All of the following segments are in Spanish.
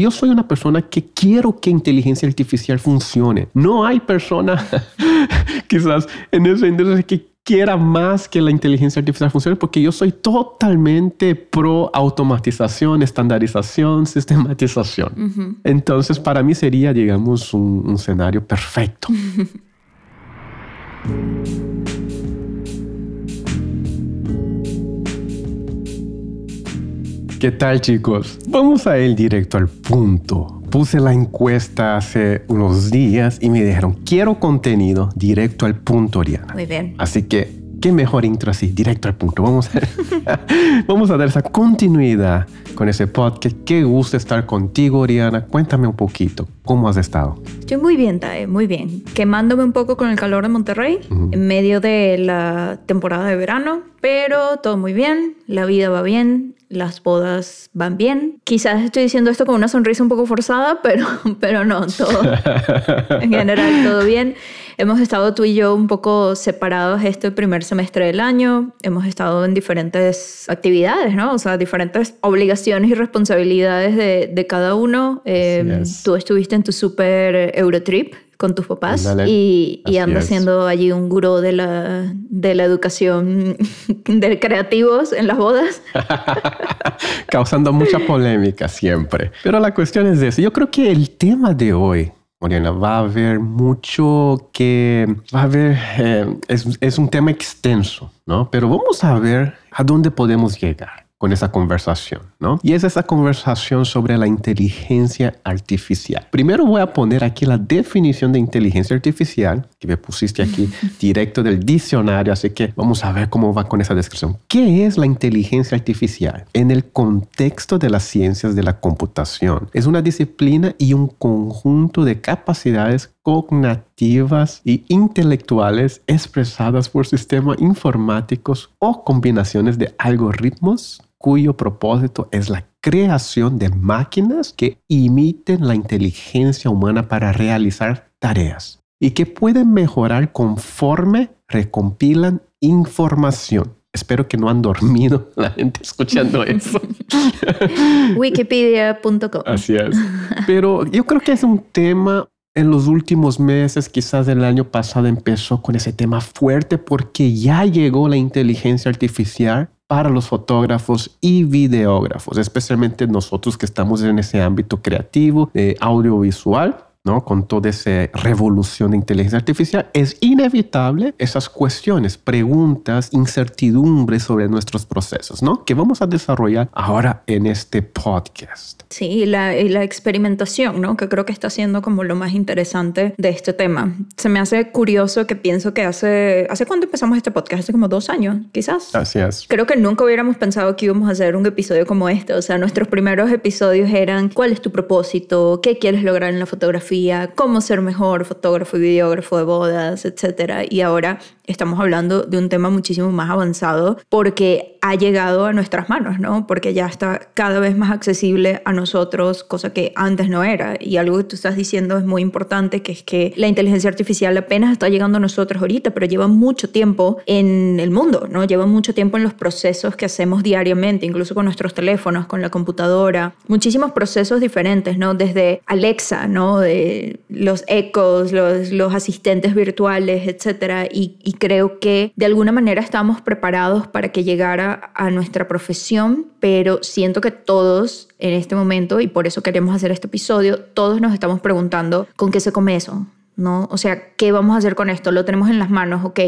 Yo soy una persona que quiero que inteligencia artificial funcione. No hay persona quizás en esa industria que quiera más que la inteligencia artificial funcione porque yo soy totalmente pro automatización, estandarización, sistematización. Entonces, para mí sería, digamos, un, un escenario perfecto. ¿Qué tal chicos? Vamos a ir directo al punto. Puse la encuesta hace unos días y me dijeron, quiero contenido directo al punto, Oriana. Muy bien. Así que, qué mejor intro así, directo al punto. Vamos a, vamos a dar esa continuidad con ese podcast. Qué gusto estar contigo, Oriana. Cuéntame un poquito, ¿cómo has estado? Estoy muy bien, Tae, muy bien. Quemándome un poco con el calor de Monterrey en medio de la temporada de verano, pero todo muy bien, la vida va bien, las bodas van bien. Quizás estoy diciendo esto con una sonrisa un poco forzada, pero, pero no, todo en general todo bien. Hemos estado tú y yo un poco separados este primer semestre del año. Hemos estado en diferentes actividades, ¿no? O sea, diferentes obligaciones y responsabilidades de, de cada uno. Eh, tú estuviste en tu super Eurotrip con tus papás y, y anda siendo allí un gurú de la, de la educación de creativos en las bodas. Causando mucha polémica siempre. Pero la cuestión es eso. Yo creo que el tema de hoy Morena, va a haber mucho que, va a haber, eh, es, es, un tema extenso, ¿no? Pero vamos a ver a dónde podemos llegar con esa conversación, ¿no? Y es esa conversación sobre la inteligencia artificial. Primero voy a poner aquí la definición de inteligencia artificial, que me pusiste aquí directo del diccionario, así que vamos a ver cómo va con esa descripción. ¿Qué es la inteligencia artificial? En el contexto de las ciencias de la computación, es una disciplina y un conjunto de capacidades cognitivas y intelectuales expresadas por sistemas informáticos o combinaciones de algoritmos cuyo propósito es la creación de máquinas que imiten la inteligencia humana para realizar tareas y que pueden mejorar conforme recompilan información. Espero que no han dormido la gente escuchando eso. Wikipedia.com. Así es. Pero yo creo que es un tema en los últimos meses, quizás el año pasado, empezó con ese tema fuerte porque ya llegó la inteligencia artificial para los fotógrafos y videógrafos, especialmente nosotros que estamos en ese ámbito creativo, eh, audiovisual. ¿No? Con toda esa revolución de inteligencia artificial, es inevitable esas cuestiones, preguntas, incertidumbres sobre nuestros procesos, ¿no? Que vamos a desarrollar ahora en este podcast. Sí, la, y la experimentación, ¿no? Que creo que está siendo como lo más interesante de este tema. Se me hace curioso que pienso que hace... ¿Hace cuándo empezamos este podcast? Hace como dos años, quizás. Así es. Creo que nunca hubiéramos pensado que íbamos a hacer un episodio como este. O sea, nuestros primeros episodios eran ¿cuál es tu propósito? ¿Qué quieres lograr en la fotografía? ¿Cómo ser mejor fotógrafo y videógrafo de bodas? Etcétera. Y ahora estamos hablando de un tema muchísimo más avanzado porque ha llegado a nuestras manos, ¿no? Porque ya está cada vez más accesible a nosotros, cosa que antes no era. Y algo que tú estás diciendo es muy importante, que es que la inteligencia artificial apenas está llegando a nosotros ahorita, pero lleva mucho tiempo en el mundo, ¿no? Lleva mucho tiempo en los procesos que hacemos diariamente, incluso con nuestros teléfonos, con la computadora, muchísimos procesos diferentes, ¿no? Desde Alexa, ¿no? De los ecos, los, los asistentes virtuales, etcétera. Y, y creo que de alguna manera estamos preparados para que llegara a nuestra profesión, pero siento que todos en este momento, y por eso queremos hacer este episodio, todos nos estamos preguntando con qué se come eso, ¿no? O sea, ¿qué vamos a hacer con esto? Lo tenemos en las manos, ¿ok?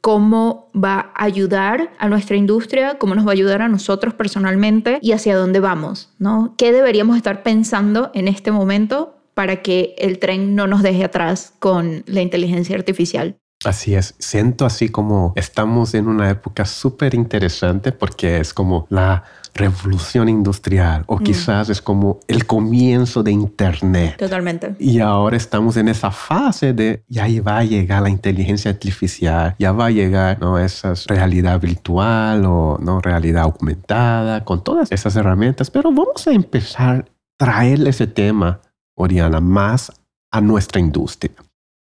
cómo va a ayudar a nuestra industria, cómo nos va a ayudar a nosotros personalmente y hacia dónde vamos, ¿no? ¿Qué deberíamos estar pensando en este momento para que el tren no nos deje atrás con la inteligencia artificial? Así es, siento así como estamos en una época súper interesante porque es como la revolución industrial o quizás es como el comienzo de Internet. Totalmente. Y ahora estamos en esa fase de ya va a llegar la inteligencia artificial, ya va a llegar ¿no? esa realidad virtual o ¿no? realidad aumentada con todas esas herramientas, pero vamos a empezar a traer ese tema, Oriana, más a nuestra industria.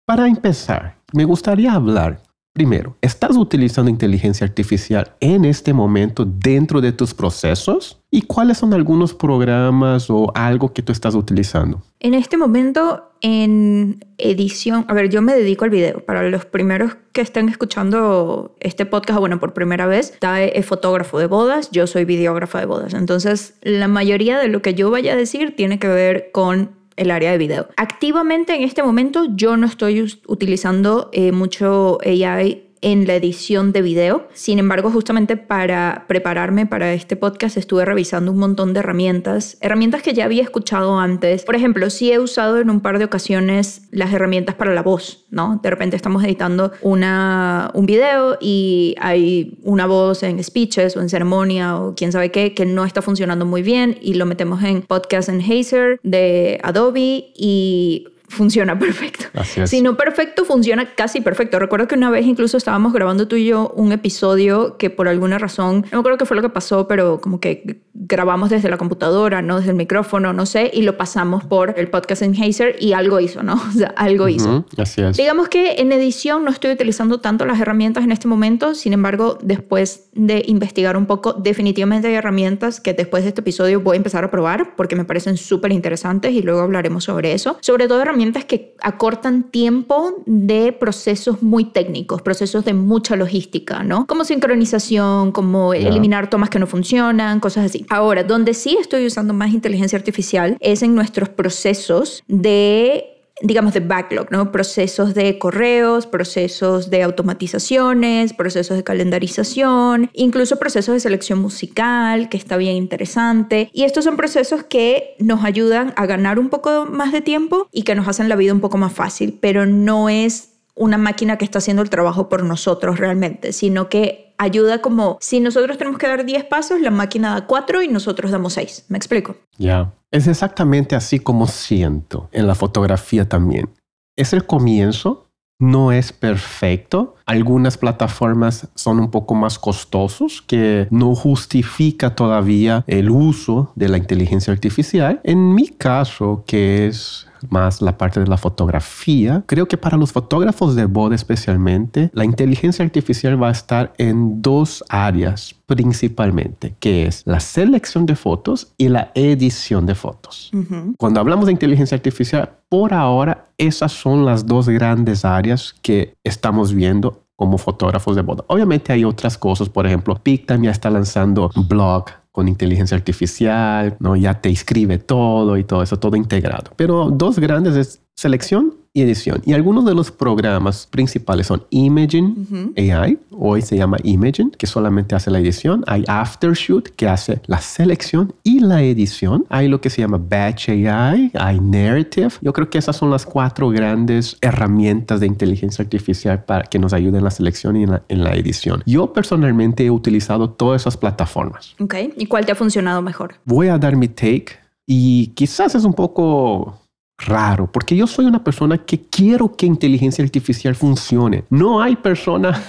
Para empezar, me gustaría hablar Primero, ¿estás utilizando inteligencia artificial en este momento dentro de tus procesos? ¿Y cuáles son algunos programas o algo que tú estás utilizando? En este momento, en edición, a ver, yo me dedico al video. Para los primeros que estén escuchando este podcast, bueno, por primera vez, está es fotógrafo de bodas, yo soy videógrafa de bodas. Entonces, la mayoría de lo que yo vaya a decir tiene que ver con el área de video. Activamente en este momento yo no estoy utilizando eh, mucho AI en la edición de video. Sin embargo, justamente para prepararme para este podcast estuve revisando un montón de herramientas, herramientas que ya había escuchado antes. Por ejemplo, sí he usado en un par de ocasiones las herramientas para la voz, ¿no? De repente estamos editando una, un video y hay una voz en speeches o en ceremonia o quién sabe qué que no está funcionando muy bien y lo metemos en Podcast Enhancer de Adobe y funciona perfecto. Si no perfecto, funciona casi perfecto. Recuerdo que una vez incluso estábamos grabando tú y yo un episodio que por alguna razón, no me acuerdo qué fue lo que pasó, pero como que grabamos desde la computadora, no desde el micrófono, no sé, y lo pasamos por el podcast en Hazer y algo hizo, ¿no? O sea, algo hizo. Así es. Digamos que en edición no estoy utilizando tanto las herramientas en este momento, sin embargo, después de investigar un poco, definitivamente hay herramientas que después de este episodio voy a empezar a probar porque me parecen súper interesantes y luego hablaremos sobre eso. Sobre todo herramientas que acortan tiempo de procesos muy técnicos, procesos de mucha logística, ¿no? Como sincronización, como eliminar tomas que no funcionan, cosas así. Ahora, donde sí estoy usando más inteligencia artificial es en nuestros procesos de digamos, de backlog, ¿no? Procesos de correos, procesos de automatizaciones, procesos de calendarización, incluso procesos de selección musical, que está bien interesante. Y estos son procesos que nos ayudan a ganar un poco más de tiempo y que nos hacen la vida un poco más fácil, pero no es una máquina que está haciendo el trabajo por nosotros realmente, sino que ayuda como si nosotros tenemos que dar 10 pasos, la máquina da 4 y nosotros damos 6. ¿Me explico? Ya. Es exactamente así como siento en la fotografía también. Es el comienzo, no es perfecto. Algunas plataformas son un poco más costosos que no justifica todavía el uso de la inteligencia artificial. En mi caso, que es más la parte de la fotografía. Creo que para los fotógrafos de boda especialmente, la inteligencia artificial va a estar en dos áreas principalmente, que es la selección de fotos y la edición de fotos. Cuando hablamos de inteligencia artificial, por ahora esas son las dos grandes áreas que estamos viendo como fotógrafos de boda. Obviamente hay otras cosas, por ejemplo, Pictam ya está lanzando blog con inteligencia artificial, ¿no? ya te escribe todo y todo eso, todo integrado. Pero dos grandes es selección y edición. Y algunos de los programas principales son Imaging AI, hoy se llama Imaging, que solamente hace la edición. Hay Aftershoot, que hace la selección y la edición. Hay lo que se llama Batch AI, hay Narrative. Yo creo que esas son las cuatro grandes herramientas de inteligencia artificial para que nos ayuden en la selección y en la, en la edición. Yo personalmente he utilizado todas esas plataformas. Ok, ¿y cuál te ha funcionado mejor? Voy a dar mi take y quizás es un poco raro, porque yo soy una persona que quiero que inteligencia artificial funcione. No hay persona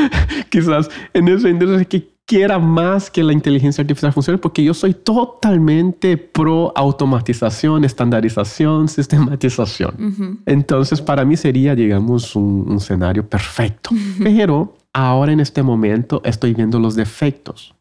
quizás en ese industria que quiera más que la inteligencia artificial funcione porque yo soy totalmente pro automatización, estandarización, sistematización. Entonces para mí sería, digamos, un, escenario perfecto. Pero ahora en este momento estoy viendo los defectos.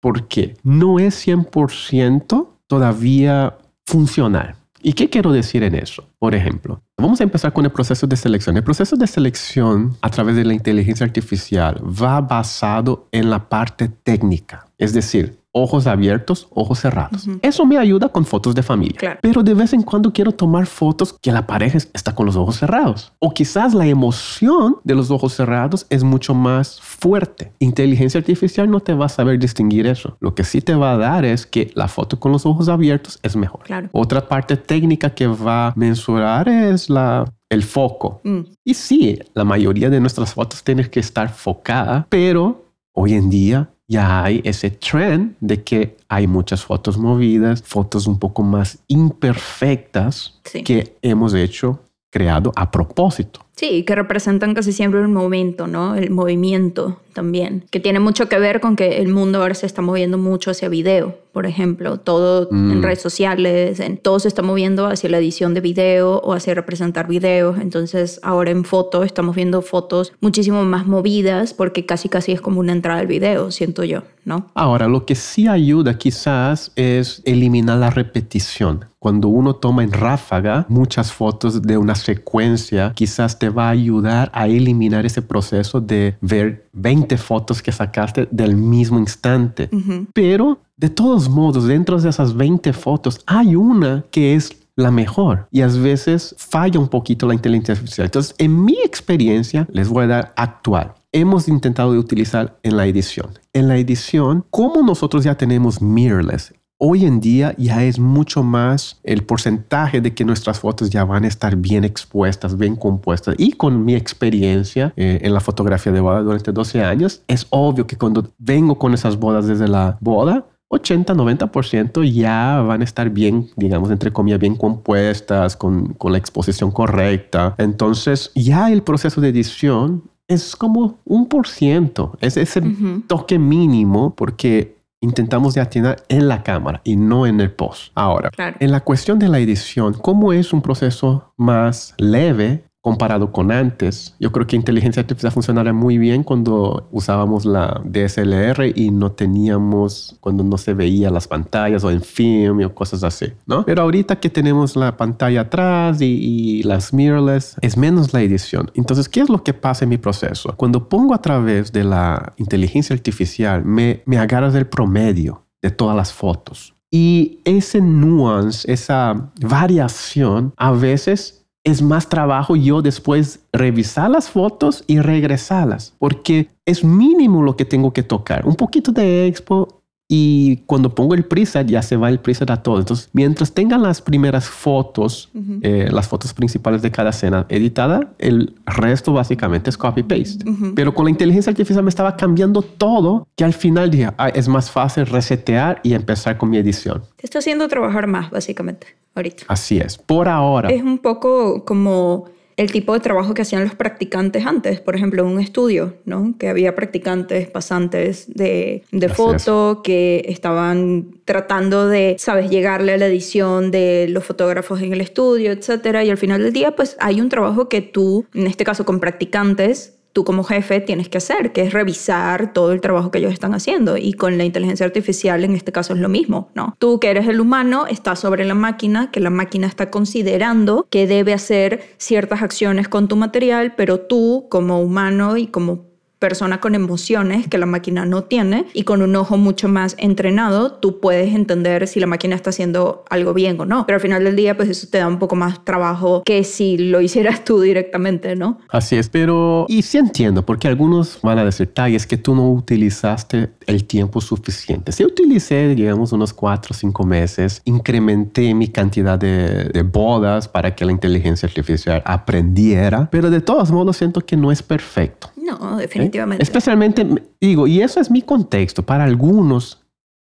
porque No es 100% todavía funcional. ¿Y qué quiero decir en eso? Por ejemplo, vamos a empezar con el proceso de selección. El proceso de selección a través de la inteligencia artificial va basado en la parte técnica, es decir, ojos abiertos, ojos cerrados. Eso me ayuda con fotos de familia. Pero de vez en cuando quiero tomar fotos que la pareja está con los ojos cerrados. O quizás la emoción de los ojos cerrados es mucho más fuerte. Inteligencia artificial no te va a saber distinguir eso. Lo que sí te va a dar es que la foto con los ojos abiertos es mejor. Otra parte técnica que va a mensurar es la el foco. Mm. Y sí, la mayoría de nuestras fotos tienen que estar focada, pero hoy en día ya hay ese trend de que hay muchas fotos movidas, fotos un poco más imperfectas que hemos hecho creado a propósito. Sí, que representan casi siempre el momento, ¿no? El movimiento también, que tiene mucho que ver con que el mundo ahora se está moviendo mucho hacia video, por ejemplo, todo en mm. redes sociales, en, todo se está moviendo hacia la edición de video o hacia representar videos, entonces ahora en foto estamos viendo fotos muchísimo más movidas porque casi casi es como una entrada al video, siento yo, ¿no? Ahora, lo que sí ayuda quizás es eliminar la repetición. Cuando uno toma en ráfaga muchas fotos de una secuencia, quizás te va a ayudar a eliminar ese proceso de ver 20 fotos que sacaste del mismo instante. Pero de todos modos, dentro de esas 20 fotos hay una que es la mejor y a veces falla un poquito la inteligencia artificial. Entonces, en mi experiencia, les voy a dar actual. Hemos intentado de utilizar en la edición. En la edición, como nosotros ya tenemos mirrorless, Hoy en día ya es mucho más el porcentaje de que nuestras fotos ya van a estar bien expuestas, bien compuestas. Y con mi experiencia eh, en la fotografía de boda durante 12 años, es obvio que cuando vengo con esas bodas desde la boda, 80-90% ya van a estar bien, digamos, entre comillas, bien compuestas, con, con la exposición correcta. Entonces, ya el proceso de edición es como un por ciento, es ese toque mínimo porque intentamos de atinar en la cámara y no en el post. Ahora, en la cuestión de la edición, ¿cómo es un proceso más leve comparado con antes. Yo creo que inteligencia artificial funcionaría muy bien cuando usábamos la DSLR y no teníamos, cuando no se veía las pantallas o en film o cosas así, ¿no? Pero ahorita que tenemos la pantalla atrás y, las mirrorless, es menos la edición. Entonces, ¿qué es lo que pasa en mi proceso? Cuando pongo a través de la inteligencia artificial, me, me agarras el promedio de todas las fotos. Y ese nuance, esa variación, a veces es más trabajo yo después revisar las fotos y regresarlas, porque es mínimo lo que tengo que tocar. Un poquito de expo y cuando pongo el preset ya se va el preset a todo. Entonces, mientras tengan las primeras fotos, eh, las fotos principales de cada escena editada, el resto básicamente es copy-paste. Pero con la inteligencia artificial me estaba cambiando todo que al final dije, es más fácil resetear y empezar con mi edición. Te está haciendo trabajar más, básicamente ahorita. Así es, por ahora. Es un poco como el tipo de trabajo que hacían los practicantes antes, por ejemplo, en un estudio, ¿no? Que había practicantes, pasantes de, de foto que estaban tratando de, sabes, llegarle a la edición de los fotógrafos en el estudio, etcétera. Y al final del día, pues hay un trabajo que tú, en este caso con practicantes, tú como jefe tienes que hacer, que es revisar todo el trabajo que ellos están haciendo. Y con la inteligencia artificial en este caso es lo mismo, ¿no? Tú que eres el humano, estás sobre la máquina, que la máquina está considerando que debe hacer ciertas acciones con tu material, pero tú como humano y como persona con emociones que la máquina no tiene y con un ojo mucho más entrenado, tú puedes entender si la máquina está haciendo algo bien o no. Pero al final del día, pues eso te da un poco más trabajo que si lo hicieras tú directamente, ¿no? Así es, pero y sí entiendo, porque algunos van a decir, es que tú no utilizaste el tiempo suficiente. Si utilicé, digamos, unos cuatro o cinco meses, incrementé mi cantidad de bodas para que la inteligencia artificial aprendiera, pero de todos modos siento que no es perfecto. No, definitivamente. Especialmente, digo, y eso es mi contexto, para algunos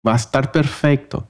va a estar perfecto.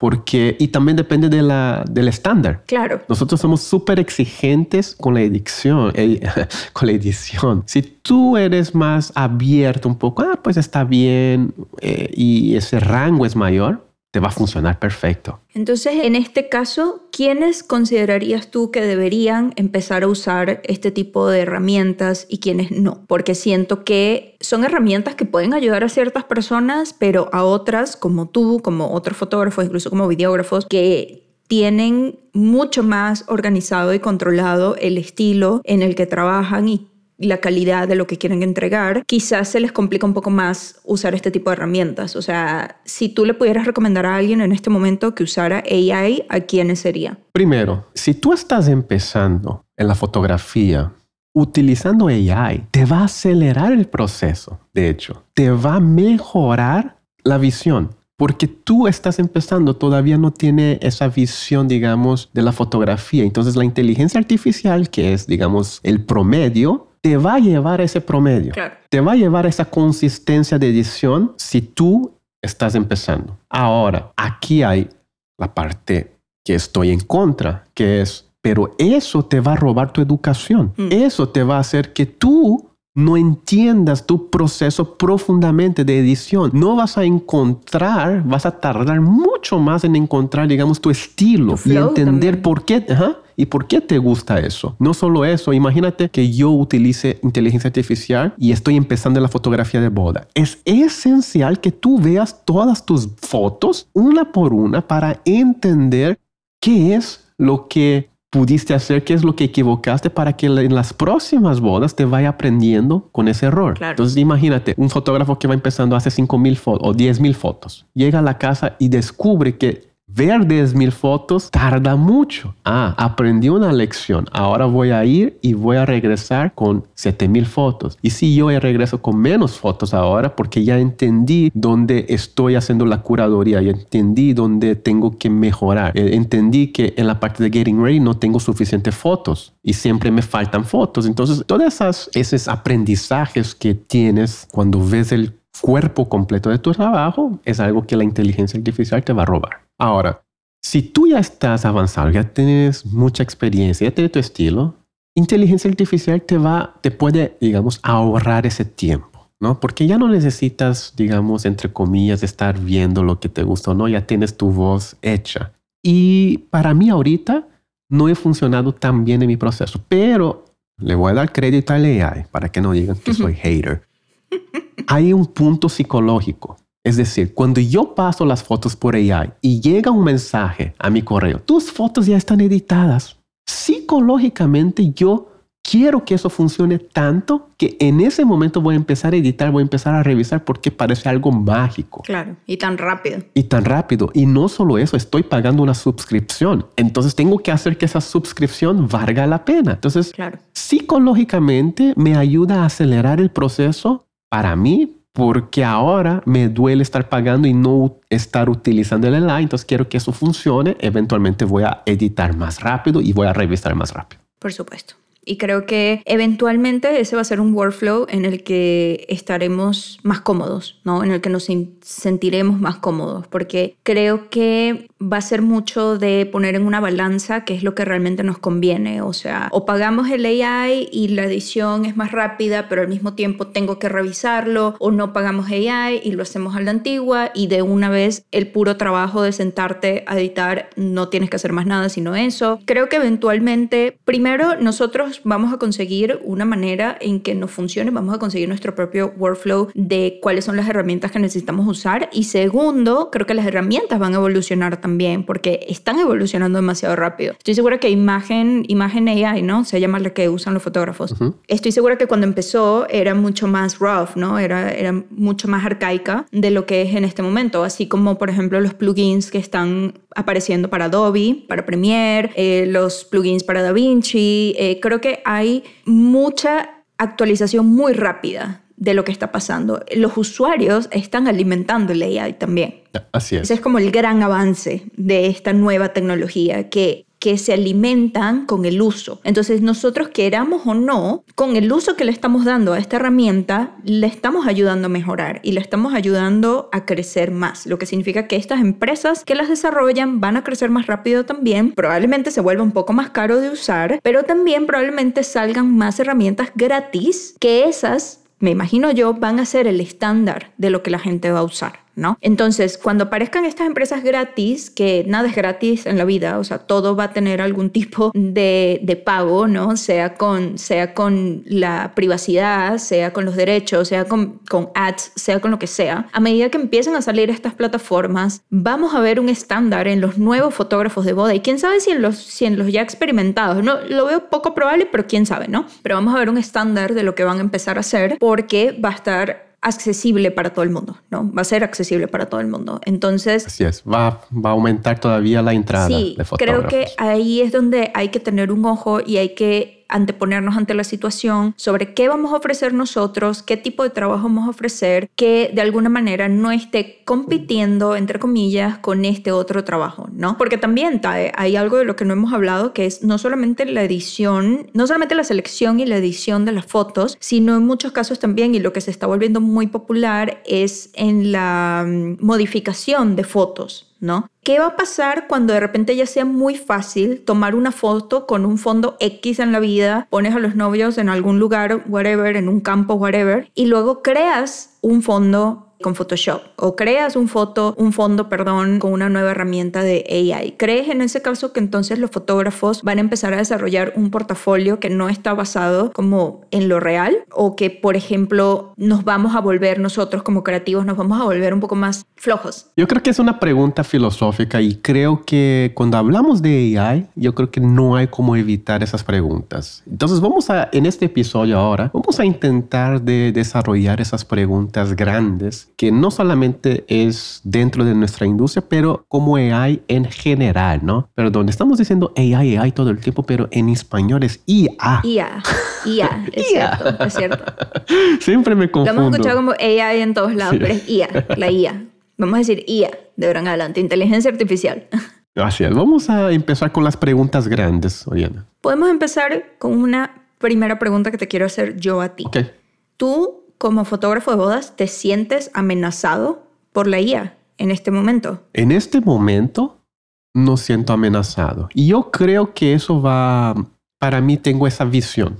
Porque, y también depende de la, del estándar. Claro. Nosotros somos súper exigentes con la edición, eh, con la edición. Si tú eres más abierto un poco, ah, pues está bien, eh, y ese rango es mayor, te va a funcionar perfecto. Entonces, en este caso, ¿quiénes considerarías tú que deberían empezar a usar este tipo de herramientas y quiénes no? Porque siento que son herramientas que pueden ayudar a ciertas personas, pero a otras, como tú, como otros fotógrafos, incluso como videógrafos, que tienen mucho más organizado y controlado el estilo en el que trabajan y la calidad de lo que quieren entregar, quizás se les complica un poco más usar este tipo de herramientas. O sea, si tú le pudieras recomendar a alguien en este momento que usara AI, ¿a quiénes sería? Primero, si tú estás empezando en la fotografía, utilizando AI, te va a acelerar el proceso, de hecho, te va a mejorar la visión. Porque tú estás empezando, todavía no tiene esa visión, digamos, de la fotografía. Entonces la inteligencia artificial, que es, digamos, el promedio, te va a llevar a ese promedio. Te va a llevar a esa consistencia de edición si tú estás empezando. Ahora, aquí hay la parte que estoy en contra, que es, pero eso te va a robar tu educación. Mm. Eso te va a hacer que tú no entiendas tu proceso profundamente de edición. No vas a encontrar, vas a tardar mucho más en encontrar, digamos, tu estilo Tu y entender también. por qué, ajá, y por qué te gusta eso. No solo eso, imagínate que yo utilice inteligencia artificial y estoy empezando la fotografía de boda. Es esencial que tú veas todas tus fotos una por una para entender qué es lo que pudiste hacer, qué es lo que equivocaste para que en las próximas bodas te vaya aprendiendo con ese error. Claro. Entonces imagínate, un fotógrafo que va empezando hace 5 mil fotos o 10 mil fotos, llega a la casa y descubre que ver 10 mil fotos tarda mucho. Ah, aprendí una lección. Ahora voy a ir y voy a regresar con 7 mil fotos. Y si yo regreso con menos fotos ahora porque ya entendí dónde estoy haciendo la curaduría, ya entendí dónde tengo que mejorar. Eh, Entendí que en la parte de getting ready no tengo suficientes fotos y siempre me faltan fotos. Entonces, todas esas esos aprendizajes que tienes cuando ves el cuerpo completo de tu trabajo es algo que la inteligencia artificial te va a robar. Ahora, si tú ya estás avanzado, ya tienes mucha experiencia, ya tienes tu estilo, inteligencia artificial te va, te puede, digamos, ahorrar ese tiempo, ¿no? Porque ya no necesitas, digamos, entre comillas, estar viendo lo que te gusta o no, ya tienes tu voz hecha. Y para mí ahorita no he funcionado tan bien en mi proceso, pero le voy a dar crédito al AI para que no digan que soy hater. Hay un punto psicológico. Es decir, cuando yo paso las fotos por AI y llega un mensaje a mi correo, tus fotos ya están editadas. Psicológicamente yo quiero que eso funcione tanto que en ese momento voy a empezar a editar, voy a empezar a revisar porque parece algo mágico Claro, y tan rápido. y tan rápido. Y no solo eso, estoy pagando una suscripción. Entonces tengo que hacer que esa suscripción valga la pena. Entonces, Claro. psicológicamente me ayuda a acelerar el proceso para mí porque ahora me duele estar pagando y no estar utilizando el AI. Entonces quiero que eso funcione. Eventualmente voy a editar más rápido y voy a revisar más rápido. Por supuesto. Y creo que eventualmente ese va a ser un workflow en el que estaremos más cómodos, ¿no? En el que nos sentiremos más cómodos, porque creo que va a ser mucho de poner en una balanza qué es lo que realmente nos conviene. O sea, o pagamos el AI y la edición es más rápida, pero al mismo tiempo tengo que revisarlo, o no pagamos AI y lo hacemos a la antigua y de una vez el puro trabajo de sentarte a editar no tienes que hacer más nada sino eso. Creo que eventualmente, primero nosotros vamos a conseguir una manera en que nos funcione, vamos a conseguir nuestro propio workflow de cuáles son las herramientas que necesitamos usar y segundo, creo que las herramientas van a evolucionar también porque están evolucionando demasiado rápido. Estoy segura que imagen, imagen AI, ¿no? Se llama la que usan los fotógrafos. Estoy segura que cuando empezó era mucho más rough, ¿no? Era, era mucho más arcaica de lo que es en este momento, así como por ejemplo los plugins que están apareciendo para Adobe, para Premiere, eh, los plugins para DaVinci. Eh, creo que hay mucha actualización muy rápida de lo que está pasando. Los usuarios están alimentando el AI también. Así es. Ese es como el gran avance de esta nueva tecnología que que se alimentan con el uso. Entonces nosotros queramos o no, con el uso que le estamos dando a esta herramienta, le estamos ayudando a mejorar y le estamos ayudando a crecer más, lo que significa que estas empresas que las desarrollan van a crecer más rápido también, probablemente se vuelva un poco más caro de usar, pero también probablemente salgan más herramientas gratis que esas me imagino yo, van a ser el estándar de lo que la gente va a usar, ¿no? Entonces, cuando aparezcan estas empresas gratis, que nada es gratis en la vida, o sea, todo va a tener algún tipo de, pago, ¿no? Sea con, sea con la privacidad, sea con los derechos, sea con, con ads, sea con lo que sea. A medida que empiecen a salir estas plataformas, vamos a ver un estándar en los nuevos fotógrafos de boda. Y quién sabe si en los, si en los ya experimentados, no, lo veo poco probable, pero quién sabe, ¿no? Pero vamos a ver un estándar de lo que van a empezar a hacer porque va a estar accesible para todo el mundo, ¿no? Va a ser accesible para todo el mundo. Entonces, Así es, va, va a aumentar todavía la entrada sí, de creo fotógrafos. que ahí es donde hay que tener un ojo y hay que anteponernos ante la situación sobre qué vamos a ofrecer nosotros, qué tipo de trabajo vamos a ofrecer, que de alguna manera no esté compitiendo, entre comillas, con este otro trabajo, ¿no? Porque también Tae, hay algo de lo que no hemos hablado, que es no solamente la edición, no solamente la selección y la edición de las fotos, sino en muchos casos también, y lo que se está volviendo muy popular, es en la mm, modificación de fotos. ¿No? ¿Qué va a pasar cuando de repente ya sea muy fácil tomar una foto con un fondo X en la vida, pones a los novios en algún lugar, whatever, en un campo, whatever, y luego creas un fondo con Photoshop o creas un foto, un fondo, perdón, con una nueva herramienta de AI. ¿Crees en ese caso que entonces los fotógrafos van a empezar a desarrollar un portafolio que no está basado como en lo real o que, por ejemplo, nos vamos a volver nosotros como creativos, nos vamos a volver un poco más flojos? Yo creo que es una pregunta filosófica y creo que cuando hablamos de AI, yo creo que no hay cómo evitar esas preguntas. Entonces vamos a, en este episodio ahora, vamos a intentar de desarrollar esas preguntas grandes que no solamente es dentro de nuestra industria, pero como AI en general, ¿no? Perdón, estamos diciendo AI, AI todo el tiempo, pero en español es IA. IA, IA, es cierto, es cierto. Siempre me confundo. Lo hemos escuchado como AI en todos lados, pero es IA, la IA. Vamos a decir IA de ahora en adelante, inteligencia artificial. Gracias. Vamos a empezar con las preguntas grandes, Oriana. Podemos empezar con una primera pregunta que te quiero hacer yo a ti. Ok. Tú como fotógrafo de bodas, ¿te sientes amenazado por la IA en este momento? En este momento no siento amenazado. Y yo creo que eso va, para mí tengo esa visión.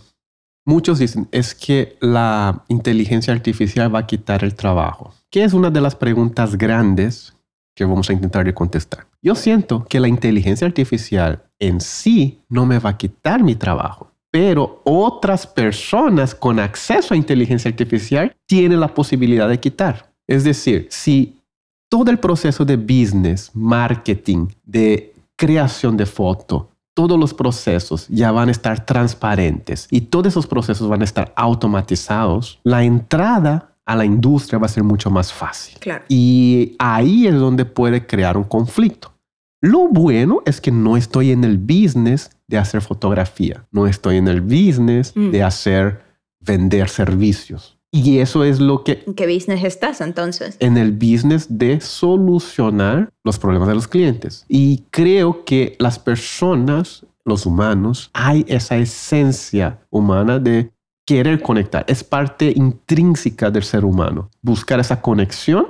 Muchos dicen, es que la inteligencia artificial va a quitar el trabajo, que es una de las preguntas grandes que vamos a intentar contestar. Yo siento que la inteligencia artificial en sí no me va a quitar mi trabajo pero otras personas con acceso a inteligencia artificial tienen la posibilidad de quitar. Es decir, si todo el proceso de business, marketing, de creación de foto, todos los procesos ya van a estar transparentes y todos esos procesos van a estar automatizados, la entrada a la industria va a ser mucho más fácil. Y ahí es donde puede crear un conflicto. Lo bueno es que no estoy en el business de hacer fotografía, no estoy en el business mm. de hacer vender servicios. Y eso es lo que... ¿En qué business estás entonces? En el business de solucionar los problemas de los clientes. Y creo que las personas, los humanos, hay esa esencia humana de querer conectar. Es parte intrínseca del ser humano. Buscar esa conexión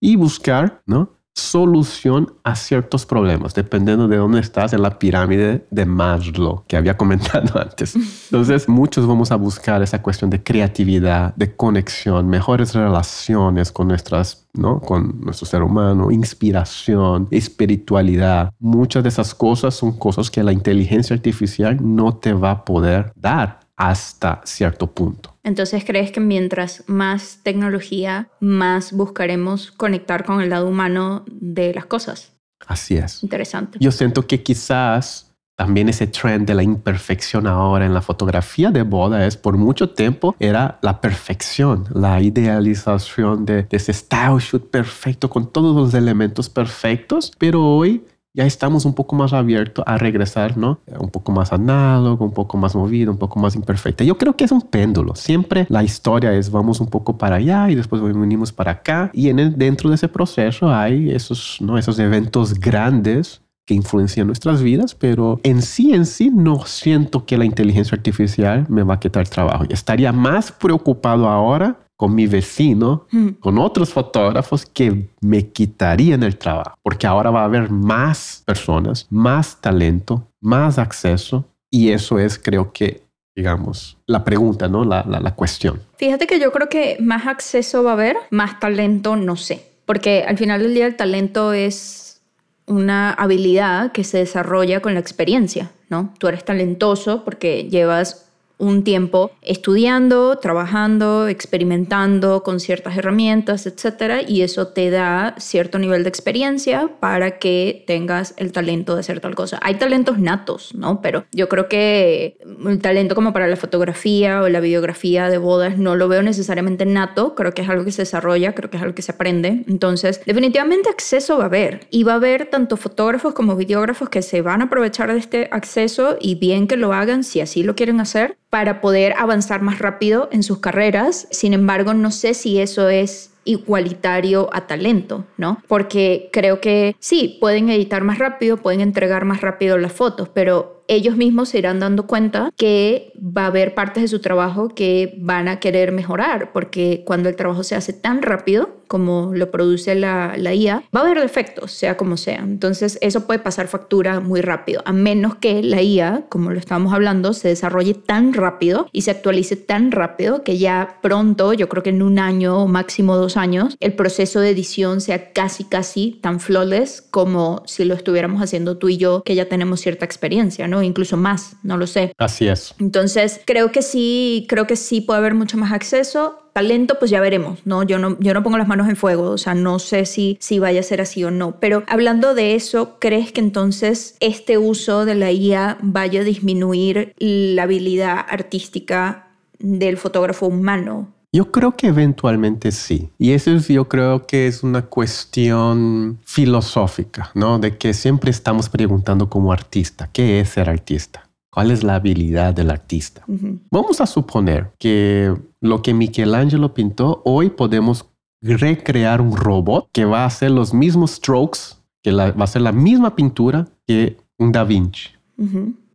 y buscar, ¿no? Solución a ciertos problemas, dependiendo de dónde estás en la pirámide de Maslow, que había comentado antes. Entonces, muchos vamos a buscar esa cuestión de creatividad, de conexión, mejores relaciones con nuestras, ¿no? Con nuestro ser humano, inspiración, espiritualidad. Muchas de esas cosas son cosas que la inteligencia artificial no te va a poder dar hasta cierto punto. Entonces, ¿crees que mientras más tecnología, más buscaremos conectar con el lado humano de las cosas? Así es. Interesante. Yo siento que quizás también ese trend de la imperfección ahora en la fotografía de boda es por mucho tiempo era la perfección, la idealización de, de ese style shoot perfecto con todos los elementos perfectos, pero hoy ya estamos un poco más abiertos a regresar, ¿no? Un poco más análogo, un poco más movido, un poco más imperfecto. Yo creo que es un péndulo. Siempre la historia es vamos un poco para allá y después venimos para acá. Y en el, dentro de ese proceso hay esos, ¿no? esos eventos grandes que influencian nuestras vidas, pero en sí, en sí, no siento que la inteligencia artificial me va a quitar trabajo. Estaría más preocupado ahora con mi vecino, hmm. con otros fotógrafos que me quitarían el trabajo, porque ahora va a haber más personas, más talento, más acceso, y eso es, creo que, digamos, la pregunta, ¿no? La, la, la cuestión. Fíjate que yo creo que más acceso va a haber, más talento, no sé, porque al final del día el talento es una habilidad que se desarrolla con la experiencia, ¿no? Tú eres talentoso porque llevas un tiempo estudiando, trabajando, experimentando con ciertas herramientas, etcétera, y eso te da cierto nivel de experiencia para que tengas el talento de hacer tal cosa. Hay talentos natos, ¿no? Pero yo creo que el talento como para la fotografía o la videografía de bodas no lo veo necesariamente nato, creo que es algo que se desarrolla, creo que es algo que se aprende. Entonces, definitivamente acceso va a haber y va a haber tanto fotógrafos como videógrafos que se van a aprovechar de este acceso y bien que lo hagan si así lo quieren hacer para poder avanzar más rápido en sus carreras. Sin embargo, no sé si eso es igualitario a talento, ¿no? Porque creo que sí, pueden editar más rápido, pueden entregar más rápido las fotos, pero ellos mismos se irán dando cuenta que va a haber partes de su trabajo que van a querer mejorar, porque cuando el trabajo se hace tan rápido como lo produce la, la IA, va a haber defectos, sea como sea. Entonces, eso puede pasar factura muy rápido, a menos que la IA, como lo estábamos hablando, se desarrolle tan rápido y se actualice tan rápido que ya pronto, yo creo que en un año o máximo dos años, el proceso de edición sea casi, casi tan flawless como si lo estuviéramos haciendo tú y yo, que ya tenemos cierta experiencia, ¿no? Incluso más, no lo sé. Así es. Entonces, creo que sí, creo que sí puede haber mucho más acceso talento, pues ya veremos, ¿no? Yo no, yo no pongo las manos en fuego, o sea, no sé si, si vaya a ser así o no. Pero hablando de eso, ¿crees que entonces este uso de la IA vaya a disminuir la habilidad artística del fotógrafo humano? Yo creo que eventualmente sí. Y eso es, yo creo que es una cuestión filosófica, ¿no? De que siempre estamos preguntando como artista, ¿qué es ser artista? ¿Cuál es la habilidad del artista? Vamos a suponer que lo que Michelangelo pintó, hoy podemos recrear un robot que va a hacer los mismos strokes, que va a hacer la misma pintura que un Da Vinci.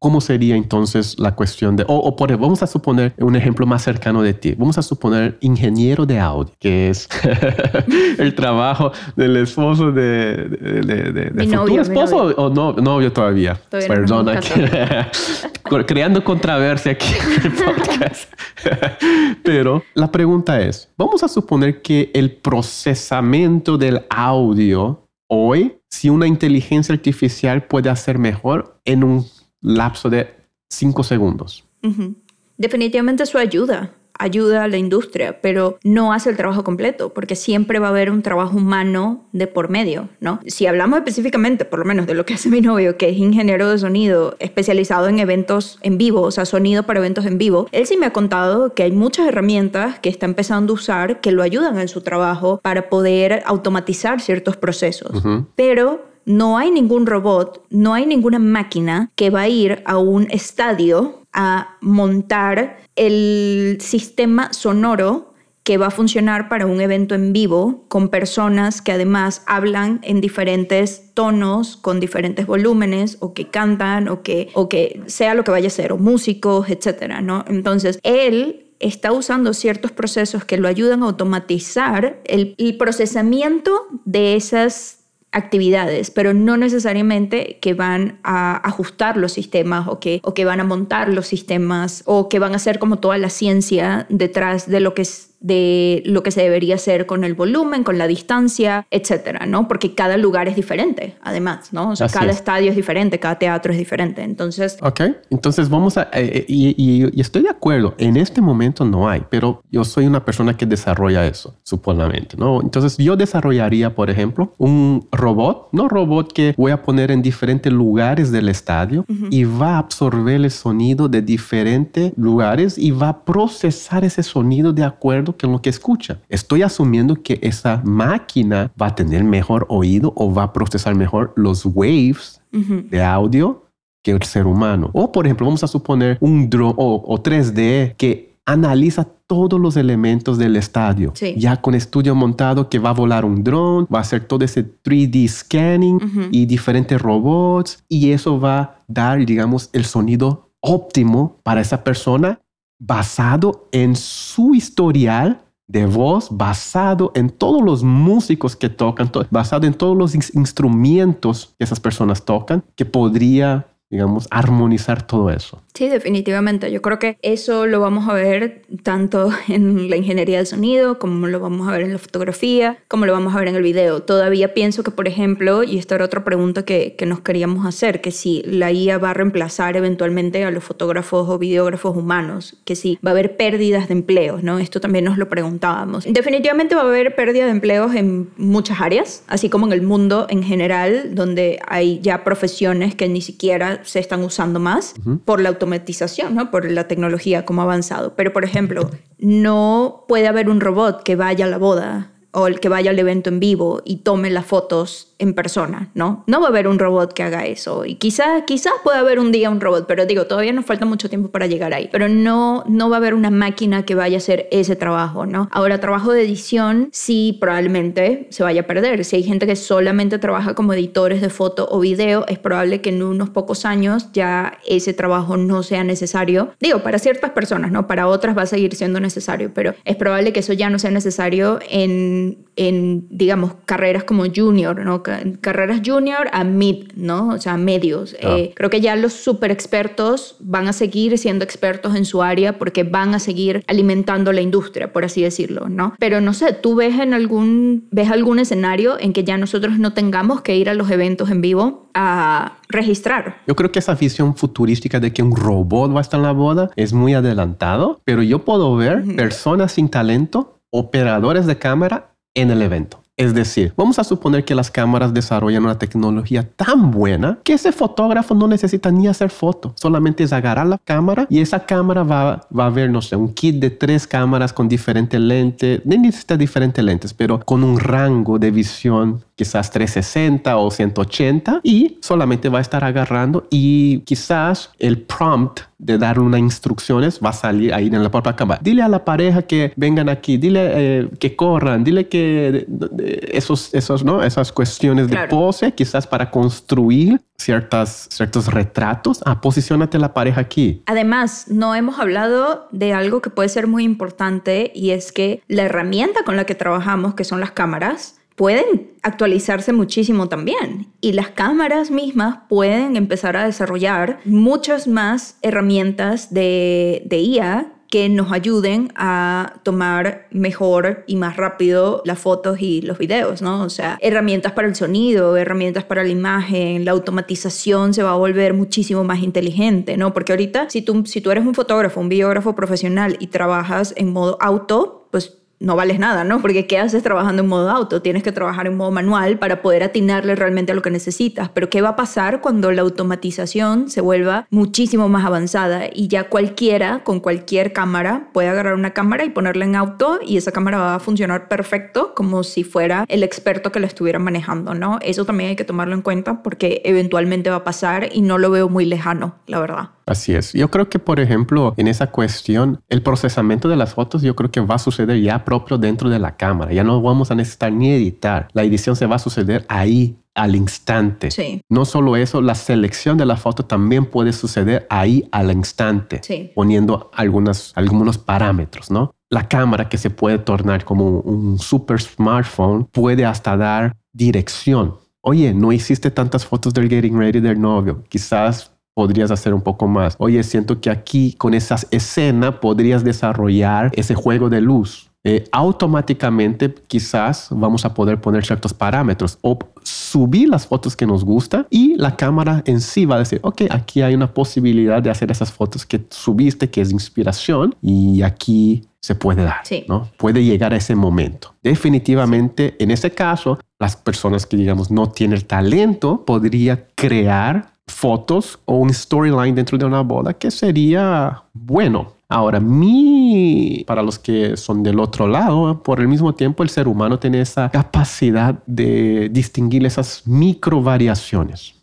¿Cómo sería entonces la cuestión de, o, por vamos a suponer un ejemplo más cercano de ti, vamos a suponer ingeniero de audio, que es el trabajo del esposo de, de, de, futuro esposo o no, novio todavía. todavía Perdona, creando controversia aquí en el podcast. Pero la pregunta es, vamos a suponer que el procesamiento del audio hoy, si una inteligencia artificial puede hacer mejor en un lapso de cinco segundos. Definitivamente eso ayuda, ayuda a la industria, pero no hace el trabajo completo, porque siempre va a haber un trabajo humano de por medio, ¿no? Si hablamos específicamente, por lo menos, de lo que hace mi novio, que es ingeniero de sonido especializado en eventos en vivo, o sea, sonido para eventos en vivo, él sí me ha contado que hay muchas herramientas que está empezando a usar que lo ayudan en su trabajo para poder automatizar ciertos procesos, pero no hay ningún robot, no hay ninguna máquina que va a ir a un estadio a montar el sistema sonoro que va a funcionar para un evento en vivo con personas que además hablan en diferentes tonos, con diferentes volúmenes, o que cantan, o que, o que sea lo que vaya a ser, o músicos, etcétera, ¿no? Entonces, él está usando ciertos procesos que lo ayudan a automatizar el, el procesamiento de esas actividades, pero no necesariamente que van a ajustar los sistemas o que, o que van a montar los sistemas o que van a hacer como toda la ciencia detrás de lo que es de lo que se debería hacer con el volumen, con la distancia, etcétera, ¿no? Porque cada lugar es diferente, además, ¿no? O sea, cada estadio es diferente, cada teatro es diferente. Entonces. Ok, entonces vamos a. Eh, eh, y, estoy de acuerdo, en este momento no hay, pero yo soy una persona que desarrolla eso, supuestamente, ¿no? Entonces yo desarrollaría, por ejemplo, un robot, no robot que voy a poner en diferentes lugares del estadio y va a absorber el sonido de diferentes lugares y va a procesar ese sonido de acuerdo que lo que escucha. Estoy asumiendo que esa máquina va a tener mejor oído o va a procesar mejor los waves de audio que el ser humano. O por ejemplo, vamos a suponer un drone o, 3D que analiza todos los elementos del estadio. Ya con estudio montado que va a volar un drone, va a hacer todo ese 3D scanning y diferentes robots y eso va a dar, digamos, el sonido óptimo para esa persona basado en su historial de voz, basado en todos los músicos que tocan, basado en todos los instrumentos que esas personas tocan, que podría digamos, armonizar todo eso. Sí, definitivamente. Yo creo que eso lo vamos a ver tanto en la ingeniería del sonido, como lo vamos a ver en la fotografía, como lo vamos a ver en el video. Todavía pienso que, por ejemplo, y esta era otra pregunta que, que nos queríamos hacer, que si la IA va a reemplazar eventualmente a los fotógrafos o videógrafos humanos, que si va a haber pérdidas de empleos, ¿no? Esto también nos lo preguntábamos. Definitivamente va a haber pérdida de empleos en muchas áreas, así como en el mundo en general, donde hay ya profesiones que ni siquiera se están usando más por la automatización, ¿no? por la tecnología como avanzado. Pero, por ejemplo, no puede haber un robot que vaya a la boda o el que vaya al evento en vivo y tome las fotos en persona, ¿no? No va a haber un robot que haga eso y quizás quizás pueda haber un día un robot, pero digo, todavía nos falta mucho tiempo para llegar ahí, pero no no va a haber una máquina que vaya a hacer ese trabajo, ¿no? Ahora trabajo de edición sí probablemente se vaya a perder. Si hay gente que solamente trabaja como editores de foto o video, es probable que en unos pocos años ya ese trabajo no sea necesario. Digo, para ciertas personas, ¿no? Para otras va a seguir siendo necesario, pero es probable que eso ya no sea necesario en en digamos carreras como junior, ¿no? Carreras junior a mid, ¿no? O sea, medios. Ah. Eh, creo que ya los super expertos van a seguir siendo expertos en su área porque van a seguir alimentando la industria, por así decirlo, ¿no? Pero no sé, ¿tú ves en algún, ves algún escenario en que ya nosotros no tengamos que ir a los eventos en vivo a registrar? Yo creo que esa visión futurística de que un robot va a estar en la boda es muy adelantado, pero yo puedo ver personas sin talento, operadores de cámara en el evento. Es decir, vamos a suponer que las cámaras desarrollan una tecnología tan buena que ese fotógrafo no necesita ni hacer foto, solamente es agarrar la cámara y esa cámara va, a ver, no sé, un kit de tres cámaras con diferentes lentes, no necesita diferentes lentes, pero con un rango de visión quizás 360 o 180 y solamente va a estar agarrando y quizás el prompt de dar unas instrucciones va a salir ahí en la propia cámara. Dile a la pareja que vengan aquí, dile eh, que corran, dile que esos, esos, ¿no? esas cuestiones de pose, quizás para construir ciertas, ciertos retratos. Ah, posicionate la pareja aquí. Además, no hemos hablado de algo que puede ser muy importante y es que la herramienta con la que trabajamos, que son las cámaras, pueden actualizarse muchísimo también y las cámaras mismas pueden empezar a desarrollar muchas más herramientas de, de IA que nos ayuden a tomar mejor y más rápido las fotos y los videos, ¿no? O sea, herramientas para el sonido, herramientas para la imagen, la automatización se va a volver muchísimo más inteligente, ¿no? Porque ahorita, si tú, si tú eres un fotógrafo, un videógrafo profesional y trabajas en modo auto, pues no vales nada, ¿no? Porque ¿qué haces trabajando en modo auto? Tienes que trabajar en modo manual para poder atinarle realmente a lo que necesitas. Pero ¿qué va a pasar cuando la automatización se vuelva muchísimo más avanzada y ya cualquiera con cualquier cámara puede agarrar una cámara y ponerla en auto y esa cámara va a funcionar perfecto como si fuera el experto que la estuviera manejando, ¿no? Eso también hay que tomarlo en cuenta porque eventualmente va a pasar y no lo veo muy lejano, la verdad. Así es. Yo creo que, por ejemplo, en esa cuestión, el procesamiento de las fotos yo creo que va a suceder ya propio dentro de la cámara. Ya no vamos a necesitar ni editar. La edición se va a suceder ahí al instante. Sí. No solo eso, la selección de la foto también puede suceder ahí al instante, poniendo algunas, algunos parámetros, ¿no? La cámara que se puede tornar como un super smartphone puede hasta dar dirección. Oye, no hiciste tantas fotos del getting ready del novio. Quizás podrías hacer un poco más. Oye, siento que aquí con esa escena podrías desarrollar ese juego de luz. Eh, automáticamente quizás vamos a poder poner ciertos parámetros o subir las fotos que nos gusta y la cámara en sí va a decir, ok, aquí hay una posibilidad de hacer esas fotos que subiste, que es inspiración y aquí se puede dar, ¿no? Puede llegar a ese momento. Definitivamente, en ese caso, las personas que digamos no tienen el talento podría crear fotos o un storyline dentro de una boda que sería bueno. Ahora, mi, para los que son del otro lado, por el mismo tiempo el ser humano tiene esa capacidad de distinguir esas micro variaciones.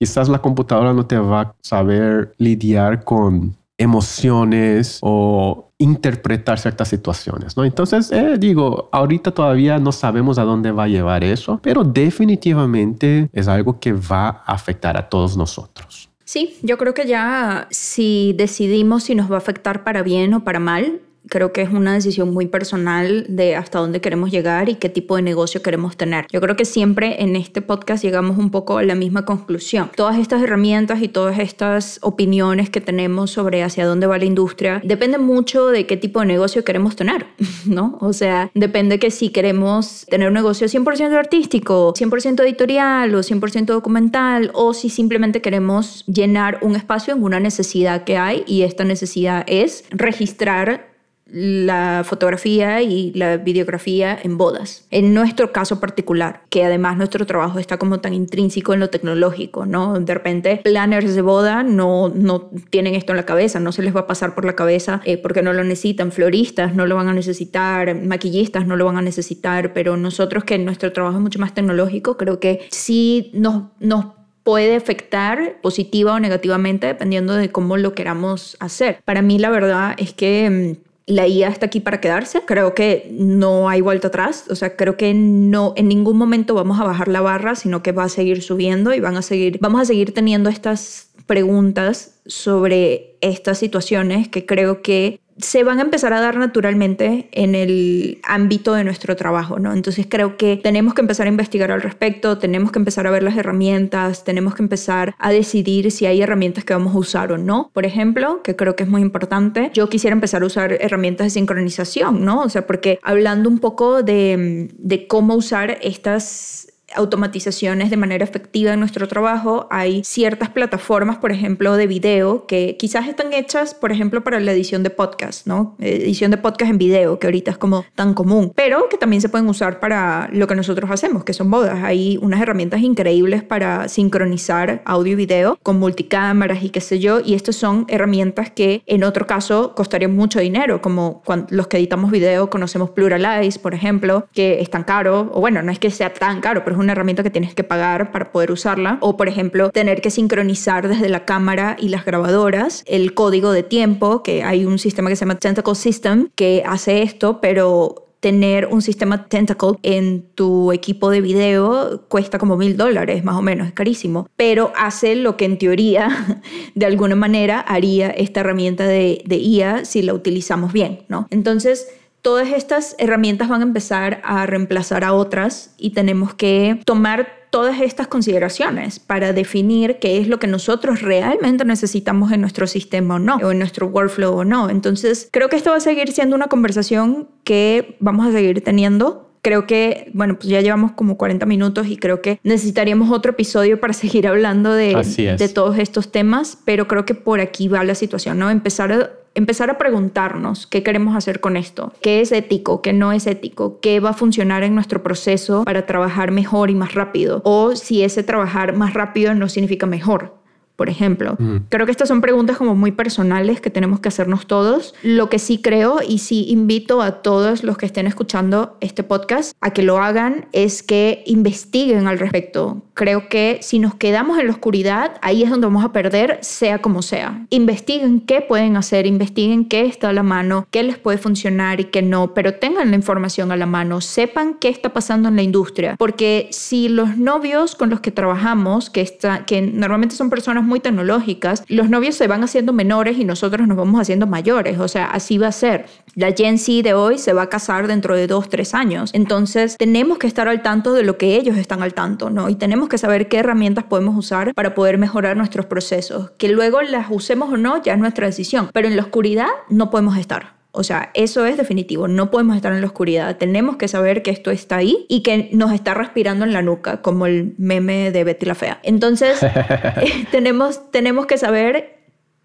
Quizás la computadora no te va a saber lidiar con emociones o interpretar ciertas situaciones, ¿no? Entonces, eh, digo, ahorita todavía no sabemos a dónde va a llevar eso, pero definitivamente es algo que va a afectar a todos nosotros. Sí, yo creo que ya si decidimos si nos va a afectar para bien o para mal, creo que es una decisión muy personal de hasta dónde queremos llegar y qué tipo de negocio queremos tener. Yo creo que siempre en este podcast llegamos un poco a la misma conclusión. Todas estas herramientas y todas estas opiniones que tenemos sobre hacia dónde va la industria depende mucho de qué tipo de negocio queremos tener, ¿no? O sea, depende que si queremos tener un negocio 100% artístico, 100% editorial o 100% documental o si simplemente queremos llenar un espacio en una necesidad que hay y esta necesidad es registrar la fotografía y la videografía en bodas. En nuestro caso particular, que además nuestro trabajo está como tan intrínseco en lo tecnológico, ¿no? De repente, planners de boda no, no tienen esto en la cabeza, no se les va a pasar por la cabeza eh, porque no lo necesitan, floristas no lo van a necesitar, maquillistas no lo van a necesitar, pero nosotros que nuestro trabajo es mucho más tecnológico, creo que sí nos, nos puede afectar positiva o negativamente dependiendo de cómo lo queramos hacer. Para mí la verdad es que mm, la IA está aquí para quedarse. Creo que no hay vuelta atrás. O sea, creo que no en ningún momento vamos a bajar la barra, sino que va a seguir subiendo y van a seguir, vamos a seguir teniendo estas preguntas sobre estas situaciones que creo que se van a empezar a dar naturalmente en el ámbito de nuestro trabajo, ¿no? Entonces creo que tenemos que empezar a investigar al respecto, tenemos que empezar a ver las herramientas, tenemos que empezar a decidir si hay herramientas que vamos a usar o no. Por ejemplo, que creo que es muy importante, yo quisiera empezar a usar herramientas de sincronización, ¿no? O sea, porque hablando un poco de, de cómo usar estas automatizaciones de manera efectiva en nuestro trabajo. Hay ciertas plataformas, por ejemplo, de video que quizás están hechas, por ejemplo, para la edición de podcast, ¿no? Edición de podcast en video, que ahorita es como tan común, pero que también se pueden usar para lo que nosotros hacemos, que son bodas. Hay unas herramientas increíbles para sincronizar audio y video con multicámaras y qué sé yo, y estas son herramientas que en otro caso costarían mucho dinero, como cuando los que editamos video conocemos Pluralize, por ejemplo, que es tan caro, o bueno, no es que sea tan caro, pero una herramienta que tienes que pagar para poder usarla. O, por ejemplo, tener que sincronizar desde la cámara y las grabadoras el código de tiempo, que hay un sistema que se llama Tentacle System que hace esto, pero tener un sistema Tentacle en tu equipo de video cuesta como mil dólares, más o menos, es carísimo, pero hace lo que en teoría, de alguna manera, haría esta herramienta de, de IA si la utilizamos bien, ¿no? Entonces, todas estas herramientas van a empezar a reemplazar a otras y tenemos que tomar todas estas consideraciones para definir qué es lo que nosotros realmente necesitamos en nuestro sistema o no, o en nuestro workflow o no. Entonces, creo que esto va a seguir siendo una conversación que vamos a seguir teniendo creo que, bueno, pues ya llevamos como 40 minutos y creo que necesitaríamos otro episodio para seguir hablando de, de todos estos temas, pero creo que por aquí va la situación, ¿no? Empezar a empezar a preguntarnos qué queremos hacer con esto, qué es ético, qué no es ético, qué va a funcionar en nuestro proceso para trabajar mejor y más rápido, o si ese trabajar más rápido no significa mejor por ejemplo. Creo que estas son preguntas como muy personales que tenemos que hacernos todos. Lo que sí creo y sí invito a todos los que estén escuchando este podcast a que lo hagan es que investiguen al respecto. Creo que si nos quedamos en la oscuridad, ahí es donde vamos a perder, sea como sea. Investiguen qué pueden hacer, investiguen qué está a la mano, qué les puede funcionar y qué no, pero tengan la información a la mano, sepan qué está pasando en la industria, porque si los novios con los que trabajamos, que, está, que normalmente son personas muy tecnológicas, los novios se van haciendo menores y nosotros nos vamos haciendo mayores. O sea, así va a ser. La Gen Z de hoy se va a casar dentro de dos, tres años. Entonces, tenemos que estar al tanto de lo que ellos están al tanto, ¿no? Y tenemos que saber qué herramientas podemos usar para poder mejorar nuestros procesos. Que luego las usemos o no, ya es nuestra decisión. Pero en la oscuridad no podemos estar. O sea, eso es definitivo, no podemos estar en la oscuridad, tenemos que saber que esto está ahí y que nos está respirando en la nuca, como el meme de Betty la Fea. Entonces, eh, tenemos, tenemos que saber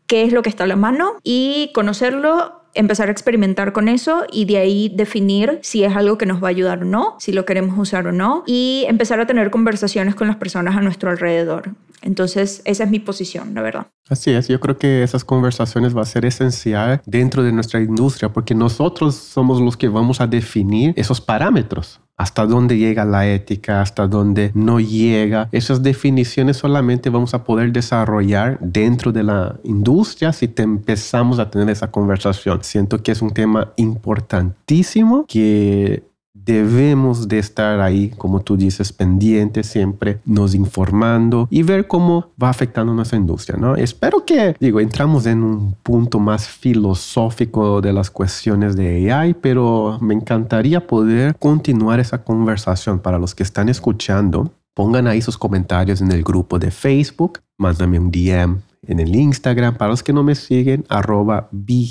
qué es lo que está a la mano y conocerlo empezar a experimentar con eso y de ahí definir si es algo que nos va a ayudar o no, si lo queremos usar o no y empezar a tener conversaciones con las personas a nuestro alrededor. Entonces, esa es mi posición, la verdad. Así es, yo creo que esas conversaciones va a ser esencial dentro de nuestra industria porque nosotros somos los que vamos a definir esos parámetros hasta dónde llega la ética, hasta dónde no llega. Esas definiciones solamente vamos a poder desarrollar dentro de la industria si te empezamos a tener esa conversación. Siento que es un tema importantísimo que debemos de estar ahí, como tú dices, pendientes, siempre nos informando y ver cómo va afectando nuestra industria, ¿no? Espero que, digo, entramos en un punto más filosófico de las cuestiones de AI, pero me encantaría poder continuar esa conversación para los que están escuchando. Pongan ahí sus comentarios en el grupo de Facebook, mándame un DM en el Instagram. Para los que no me siguen, arroba Be.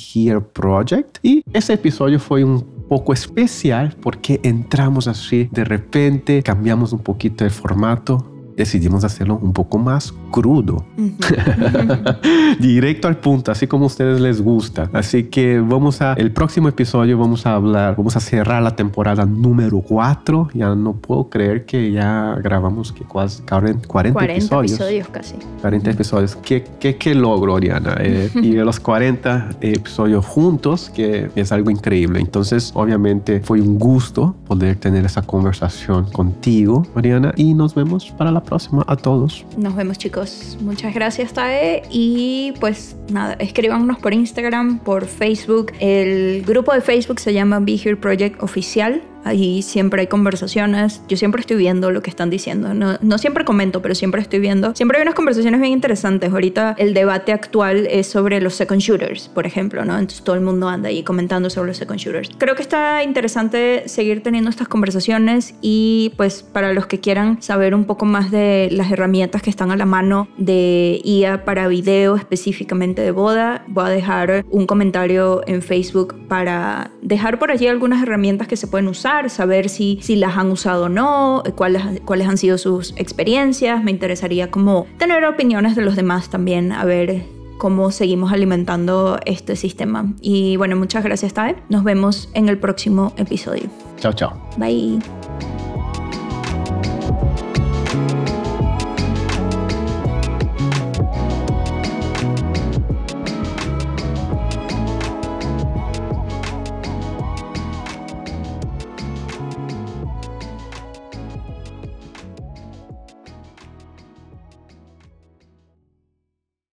Y ese episodio fue un poco especial porque entramos así de repente, cambiamos un poquito el formato decidimos hacerlo un poco más crudo. Directo al punto, así como a ustedes les gusta. Así que vamos a, el próximo episodio vamos a hablar, vamos a cerrar la temporada número 4. Ya no puedo creer que ya grabamos que casi 40, 40, episodios. casi. 40 episodios. ¿Qué, qué, qué logro, Oriana? Eh, y los 40 episodios juntos, que es algo increíble. Entonces, obviamente, fue un gusto poder tener esa conversación contigo, Oriana, y nos vemos para la próxima a todos. Nos vemos, chicos. Muchas gracias, Tae. Y pues nada, escríbanos por Instagram, por Facebook. El grupo de Facebook se llama Be Here Project Oficial. Ahí siempre hay conversaciones. Yo siempre estoy viendo lo que están diciendo. No, siempre comento, pero siempre estoy viendo. Siempre hay unas conversaciones bien interesantes. Ahorita el debate actual es sobre los second shooters, por ejemplo, ¿no? Entonces todo el mundo anda ahí comentando sobre los second shooters. Creo que está interesante seguir teniendo estas conversaciones y pues para los que quieran saber un poco más de las herramientas que están a la mano de IA para video específicamente de boda, voy a dejar un comentario en Facebook para dejar por allí algunas herramientas que se pueden usar saber si, si las han usado o no, cuáles, cuáles han sido sus experiencias. Me interesaría como tener opiniones de los demás también, a ver cómo seguimos alimentando este sistema. Y bueno, muchas gracias, Tae. Nos vemos en el próximo episodio. Chao, chao. Bye.